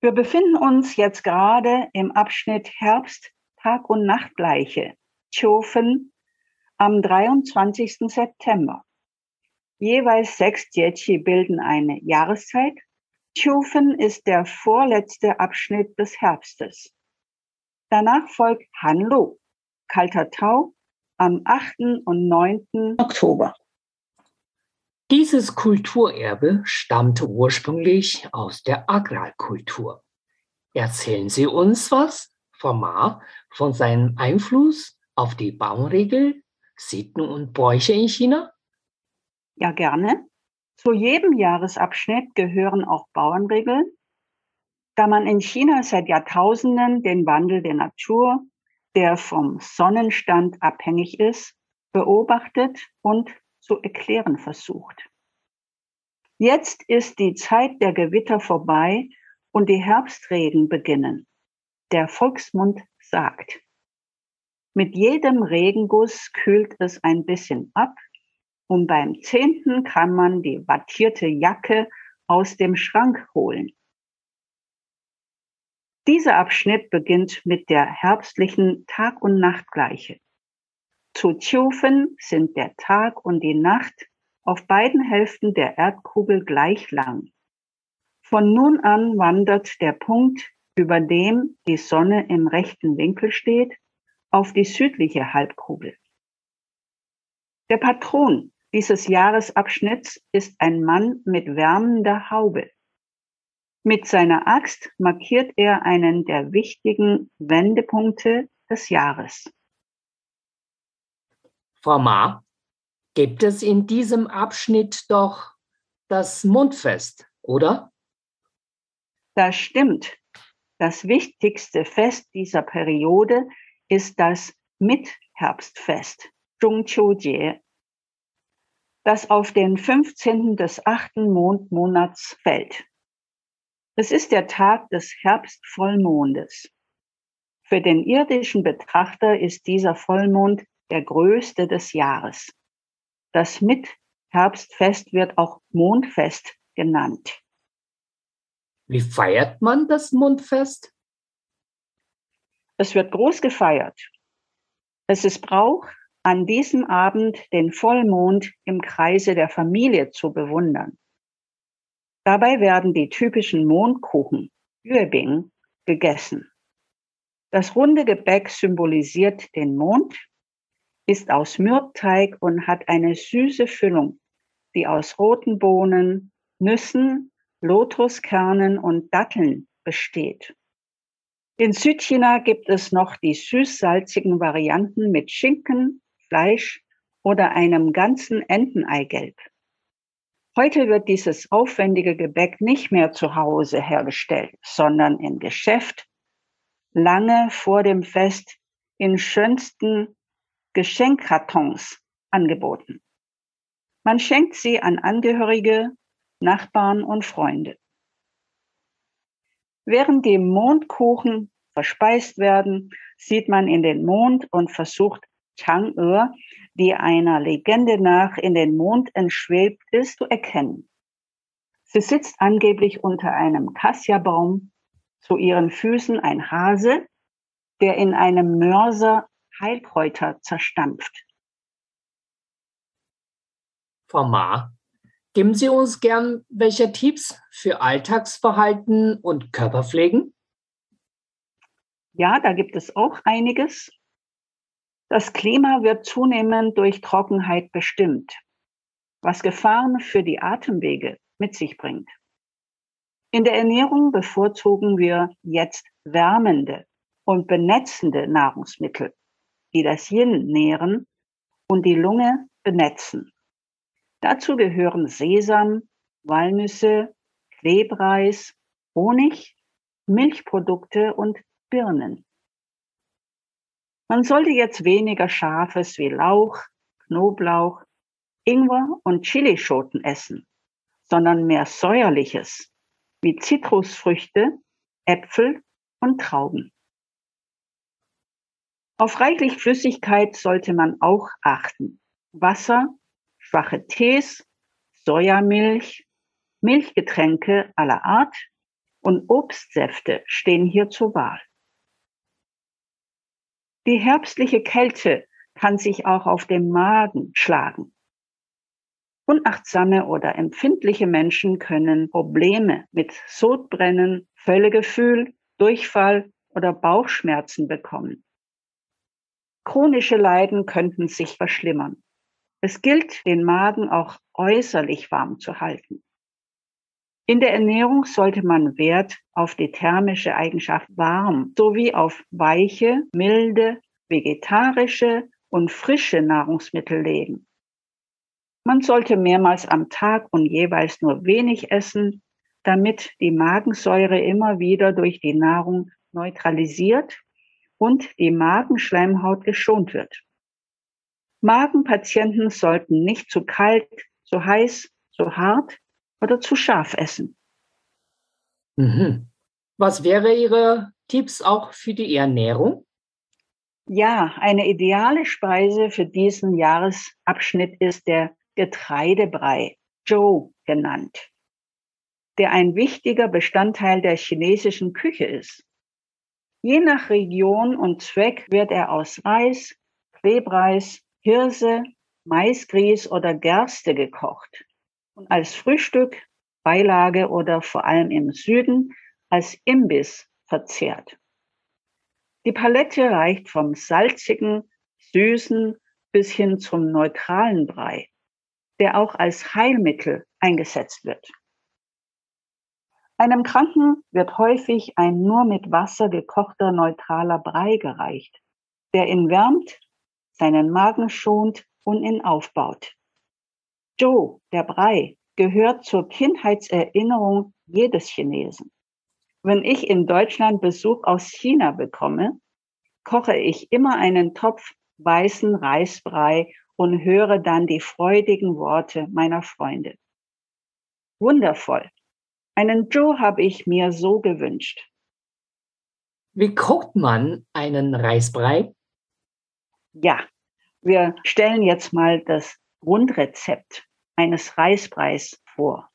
Wir befinden uns jetzt gerade im Abschnitt Herbst, Tag und Nachtgleiche, Chofen, am 23. September. Jeweils sechs Jiechi bilden eine Jahreszeit. Chofen ist der vorletzte Abschnitt des Herbstes. Danach folgt Hanlu, kalter Tau, am 8. und 9. Oktober. Dieses Kulturerbe stammt ursprünglich aus der Agrarkultur. Erzählen Sie uns was, Ma, von seinem Einfluss auf die Baumregel, Sitten und Bräuche in China? Ja, gerne. Zu jedem Jahresabschnitt gehören auch Bauernregeln. Da man in China seit Jahrtausenden den Wandel der Natur, der vom Sonnenstand abhängig ist, beobachtet und zu erklären versucht. Jetzt ist die Zeit der Gewitter vorbei und die Herbstregen beginnen. Der Volksmund sagt. Mit jedem Regenguss kühlt es ein bisschen ab und beim zehnten kann man die wattierte Jacke aus dem Schrank holen. Dieser Abschnitt beginnt mit der herbstlichen Tag- und Nachtgleiche. Zu Tiofen sind der Tag und die Nacht auf beiden Hälften der Erdkugel gleich lang. Von nun an wandert der Punkt, über dem die Sonne im rechten Winkel steht, auf die südliche Halbkugel. Der Patron dieses Jahresabschnitts ist ein Mann mit wärmender Haube. Mit seiner Axt markiert er einen der wichtigen Wendepunkte des Jahres. Frau Ma, gibt es in diesem Abschnitt doch das Mondfest, oder? Das stimmt. Das wichtigste Fest dieser Periode ist das Mitherbstfest, Zhongqiujie, das auf den 15. des achten Mondmonats fällt. Es ist der Tag des Herbstvollmondes. Für den irdischen Betrachter ist dieser Vollmond der größte des Jahres. Das Mitherbstfest wird auch Mondfest genannt. Wie feiert man das Mondfest? Es wird groß gefeiert. Es ist Brauch, an diesem Abend den Vollmond im Kreise der Familie zu bewundern. Dabei werden die typischen Mondkuchen, Yuebing, gegessen. Das runde Gebäck symbolisiert den Mond, ist aus Mürbeteig und hat eine süße Füllung, die aus roten Bohnen, Nüssen, Lotuskernen und Datteln besteht. In Südchina gibt es noch die süß-salzigen Varianten mit Schinken, Fleisch oder einem ganzen Enteneigelb. Heute wird dieses aufwendige Gebäck nicht mehr zu Hause hergestellt, sondern im Geschäft, lange vor dem Fest in schönsten Geschenkkartons angeboten. Man schenkt sie an Angehörige, Nachbarn und Freunde. Während die Mondkuchen verspeist werden, sieht man in den Mond und versucht Chang'e, die einer Legende nach in den Mond entschwebt ist, zu erkennen. Sie sitzt angeblich unter einem Kassiabaum, zu ihren Füßen ein Hase, der in einem Mörser Heilkräuter zerstampft. Frau Ma, Geben Sie uns gern welche Tipps für Alltagsverhalten und Körperpflegen? Ja, da gibt es auch einiges. Das Klima wird zunehmend durch Trockenheit bestimmt, was Gefahren für die Atemwege mit sich bringt. In der Ernährung bevorzugen wir jetzt wärmende und benetzende Nahrungsmittel, die das Yin nähren und die Lunge benetzen. Dazu gehören Sesam, Walnüsse, Klebreis, Honig, Milchprodukte und Birnen. Man sollte jetzt weniger Scharfes wie Lauch, Knoblauch, Ingwer und Chilischoten essen, sondern mehr Säuerliches wie Zitrusfrüchte, Äpfel und Trauben. Auf reichlich Flüssigkeit sollte man auch achten. Wasser schwache Tees, Sojamilch, Milchgetränke aller Art und Obstsäfte stehen hier zur Wahl. Die herbstliche Kälte kann sich auch auf dem Magen schlagen. Unachtsame oder empfindliche Menschen können Probleme mit Sodbrennen, Völlegefühl, Durchfall oder Bauchschmerzen bekommen. Chronische Leiden könnten sich verschlimmern. Es gilt, den Magen auch äußerlich warm zu halten. In der Ernährung sollte man Wert auf die thermische Eigenschaft warm sowie auf weiche, milde, vegetarische und frische Nahrungsmittel legen. Man sollte mehrmals am Tag und jeweils nur wenig essen, damit die Magensäure immer wieder durch die Nahrung neutralisiert und die Magenschleimhaut geschont wird. Magenpatienten sollten nicht zu kalt, zu heiß, zu hart oder zu scharf essen. Mhm. Was wäre Ihre Tipps auch für die Ernährung? Ja, eine ideale Speise für diesen Jahresabschnitt ist der Getreidebrei, Zhou genannt, der ein wichtiger Bestandteil der chinesischen Küche ist. Je nach Region und Zweck wird er aus Reis, Klebreis, Hirse, Maisgrieß oder Gerste gekocht und als Frühstück, Beilage oder vor allem im Süden als Imbiss verzehrt. Die Palette reicht vom salzigen, süßen bis hin zum neutralen Brei, der auch als Heilmittel eingesetzt wird. Einem Kranken wird häufig ein nur mit Wasser gekochter neutraler Brei gereicht, der ihn wärmt seinen Magen schont und ihn aufbaut. Joe, der Brei, gehört zur Kindheitserinnerung jedes Chinesen. Wenn ich in Deutschland Besuch aus China bekomme, koche ich immer einen Topf weißen Reisbrei und höre dann die freudigen Worte meiner Freunde. Wundervoll. Einen Joe habe ich mir so gewünscht. Wie kocht man einen Reisbrei? Ja, wir stellen jetzt mal das Grundrezept eines Reisbreis vor.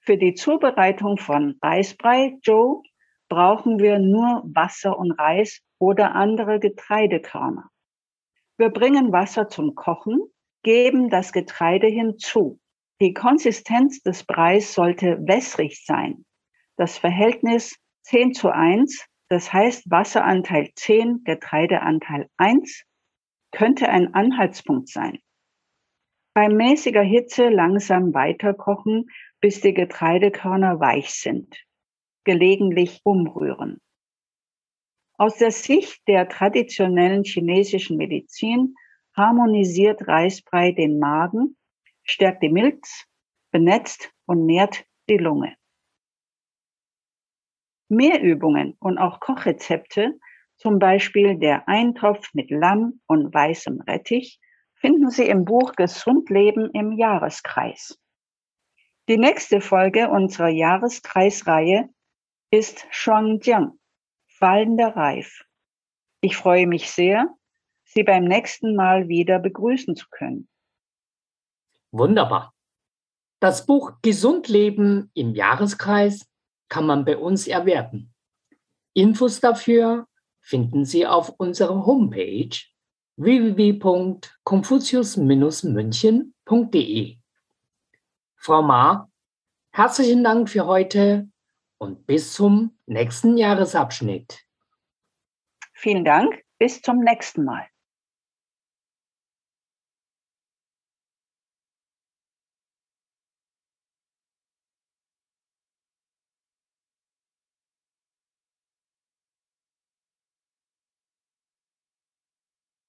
Für die Zubereitung von Reisbrei Joe brauchen wir nur Wasser und Reis oder andere Getreidekörner. Wir bringen Wasser zum Kochen, geben das Getreide hinzu. Die Konsistenz des Breis sollte wässrig sein. Das Verhältnis 10 zu 1, das heißt Wasseranteil 10, Getreideanteil 1, könnte ein Anhaltspunkt sein. Bei mäßiger Hitze langsam weiterkochen, bis die Getreidekörner weich sind. Gelegentlich umrühren. Aus der Sicht der traditionellen chinesischen Medizin harmonisiert Reisbrei den Magen, stärkt die Milz, benetzt und nährt die Lunge. Mehr Übungen und auch Kochrezepte, zum Beispiel der Eintopf mit Lamm und weißem Rettich, finden Sie im Buch Gesund Leben im Jahreskreis. Die nächste Folge unserer Jahreskreisreihe ist Shuangjiang, fallender Reif. Ich freue mich sehr, Sie beim nächsten Mal wieder begrüßen zu können. Wunderbar. Das Buch Gesund Leben im Jahreskreis kann man bei uns erwerben. Infos dafür finden Sie auf unserer Homepage www.confucius-münchen.de. Frau Ma, herzlichen Dank für heute und bis zum nächsten Jahresabschnitt. Vielen Dank, bis zum nächsten Mal.